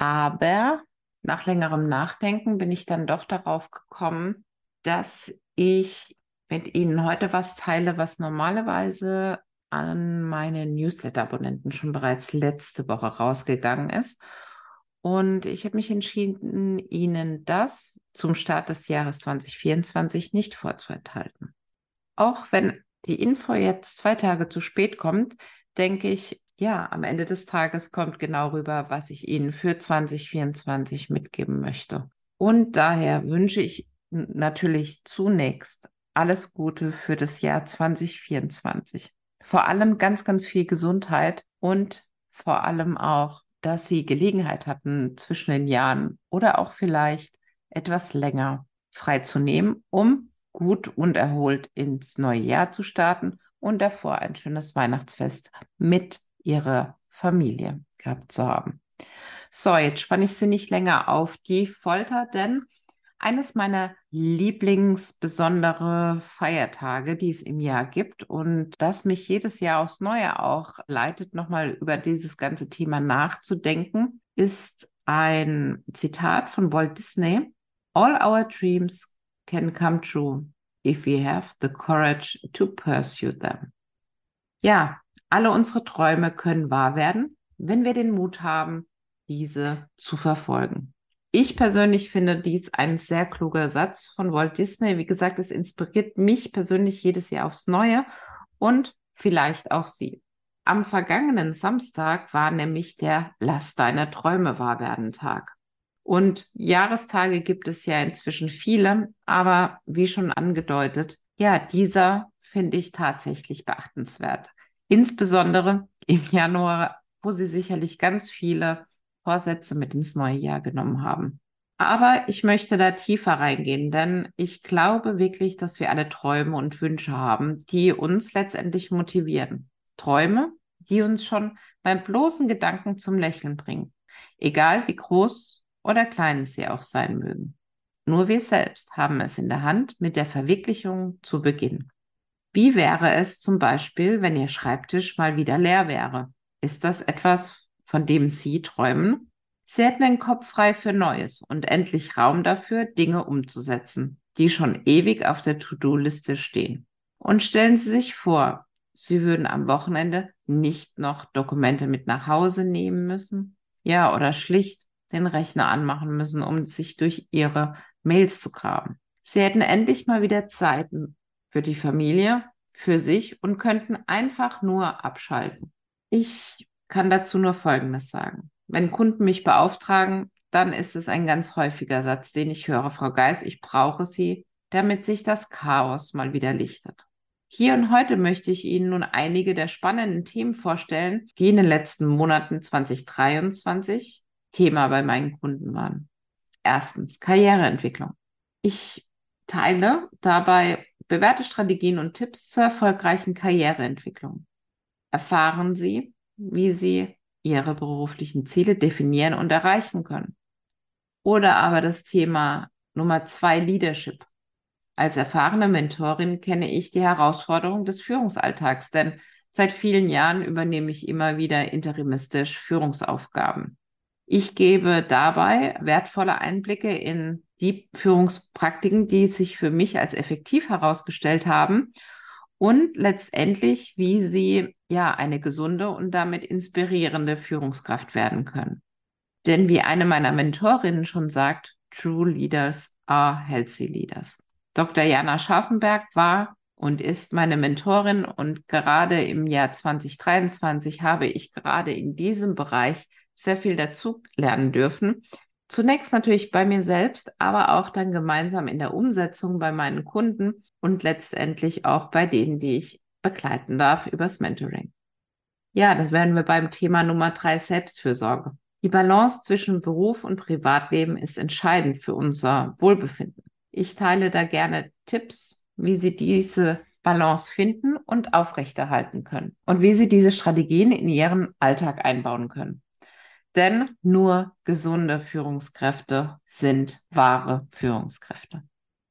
Aber nach längerem Nachdenken bin ich dann doch darauf gekommen, dass ich mit Ihnen heute was teile, was normalerweise an meine Newsletter-Abonnenten schon bereits letzte Woche rausgegangen ist. Und ich habe mich entschieden, Ihnen das zum Start des Jahres 2024 nicht vorzuenthalten. Auch wenn die Info jetzt zwei Tage zu spät kommt, denke ich, ja, am Ende des Tages kommt genau rüber, was ich Ihnen für 2024 mitgeben möchte. Und daher wünsche ich natürlich zunächst alles Gute für das Jahr 2024. Vor allem ganz, ganz viel Gesundheit und vor allem auch, dass Sie Gelegenheit hatten, zwischen den Jahren oder auch vielleicht etwas länger freizunehmen, um gut und erholt ins neue Jahr zu starten und davor ein schönes Weihnachtsfest mit Ihrer Familie gehabt zu haben. So, jetzt spanne ich Sie nicht länger auf die Folter, denn eines meiner Lieblingsbesondere Feiertage, die es im Jahr gibt und das mich jedes Jahr aufs Neue auch leitet, nochmal über dieses ganze Thema nachzudenken, ist ein Zitat von Walt Disney. All our dreams can come true if we have the courage to pursue them. Ja, alle unsere Träume können wahr werden, wenn wir den Mut haben, diese zu verfolgen. Ich persönlich finde dies ein sehr kluger Satz von Walt Disney. Wie gesagt, es inspiriert mich persönlich jedes Jahr aufs Neue und vielleicht auch Sie. Am vergangenen Samstag war nämlich der Lass deine Träume wahr werden Tag. Und Jahrestage gibt es ja inzwischen viele, aber wie schon angedeutet, ja, dieser finde ich tatsächlich beachtenswert. Insbesondere im Januar, wo Sie sicherlich ganz viele Vorsätze mit ins neue Jahr genommen haben. Aber ich möchte da tiefer reingehen, denn ich glaube wirklich, dass wir alle Träume und Wünsche haben, die uns letztendlich motivieren. Träume, die uns schon beim bloßen Gedanken zum Lächeln bringen. Egal wie groß oder klein sie auch sein mögen. Nur wir selbst haben es in der Hand, mit der Verwirklichung zu beginnen. Wie wäre es zum Beispiel, wenn Ihr Schreibtisch mal wieder leer wäre? Ist das etwas, von dem Sie träumen? Sie hätten den Kopf frei für Neues und endlich Raum dafür, Dinge umzusetzen, die schon ewig auf der To-Do-Liste stehen. Und stellen Sie sich vor, Sie würden am Wochenende nicht noch Dokumente mit nach Hause nehmen müssen, ja, oder schlicht den Rechner anmachen müssen, um sich durch Ihre Mails zu graben. Sie hätten endlich mal wieder Zeit für die Familie, für sich und könnten einfach nur abschalten. Ich kann dazu nur Folgendes sagen. Wenn Kunden mich beauftragen, dann ist es ein ganz häufiger Satz, den ich höre, Frau Geis, ich brauche Sie, damit sich das Chaos mal wieder lichtet. Hier und heute möchte ich Ihnen nun einige der spannenden Themen vorstellen, die in den letzten Monaten 2023 Thema bei meinen Kunden waren. Erstens Karriereentwicklung. Ich teile dabei bewährte Strategien und Tipps zur erfolgreichen Karriereentwicklung. Erfahren Sie, wie Sie Ihre beruflichen Ziele definieren und erreichen können. Oder aber das Thema Nummer zwei Leadership. Als erfahrene Mentorin kenne ich die Herausforderung des Führungsalltags, denn seit vielen Jahren übernehme ich immer wieder interimistisch Führungsaufgaben. Ich gebe dabei wertvolle Einblicke in die Führungspraktiken, die sich für mich als effektiv herausgestellt haben und letztendlich, wie sie ja eine gesunde und damit inspirierende Führungskraft werden können. Denn wie eine meiner Mentorinnen schon sagt, True Leaders are Healthy Leaders. Dr. Jana Scharfenberg war und ist meine Mentorin und gerade im Jahr 2023 habe ich gerade in diesem Bereich sehr viel dazu lernen dürfen. Zunächst natürlich bei mir selbst, aber auch dann gemeinsam in der Umsetzung bei meinen Kunden und letztendlich auch bei denen, die ich begleiten darf übers Mentoring. Ja, da wären wir beim Thema Nummer drei Selbstfürsorge. Die Balance zwischen Beruf und Privatleben ist entscheidend für unser Wohlbefinden. Ich teile da gerne Tipps, wie Sie diese Balance finden und aufrechterhalten können und wie Sie diese Strategien in Ihren Alltag einbauen können. Denn nur gesunde Führungskräfte sind wahre Führungskräfte.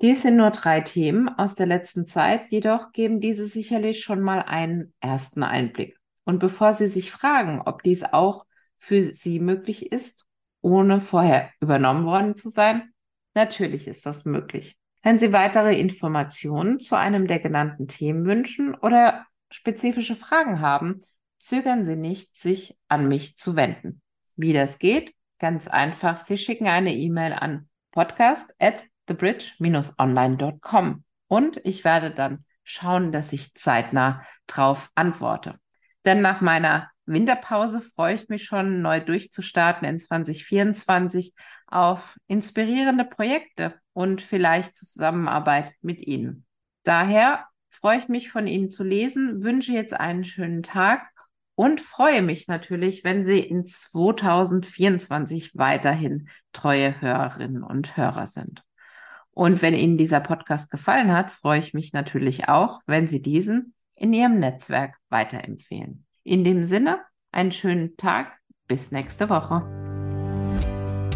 Dies sind nur drei Themen aus der letzten Zeit, jedoch geben diese sicherlich schon mal einen ersten Einblick. Und bevor Sie sich fragen, ob dies auch für Sie möglich ist, ohne vorher übernommen worden zu sein, natürlich ist das möglich. Wenn Sie weitere Informationen zu einem der genannten Themen wünschen oder spezifische Fragen haben, zögern Sie nicht, sich an mich zu wenden. Wie das geht? Ganz einfach. Sie schicken eine E-Mail an podcast at thebridge-online.com und ich werde dann schauen, dass ich zeitnah drauf antworte. Denn nach meiner Winterpause freue ich mich schon, neu durchzustarten in 2024 auf inspirierende Projekte und vielleicht Zusammenarbeit mit Ihnen. Daher freue ich mich von Ihnen zu lesen, wünsche jetzt einen schönen Tag und freue mich natürlich, wenn Sie in 2024 weiterhin treue Hörerinnen und Hörer sind. Und wenn Ihnen dieser Podcast gefallen hat, freue ich mich natürlich auch, wenn Sie diesen in Ihrem Netzwerk weiterempfehlen. In dem Sinne, einen schönen Tag, bis nächste Woche.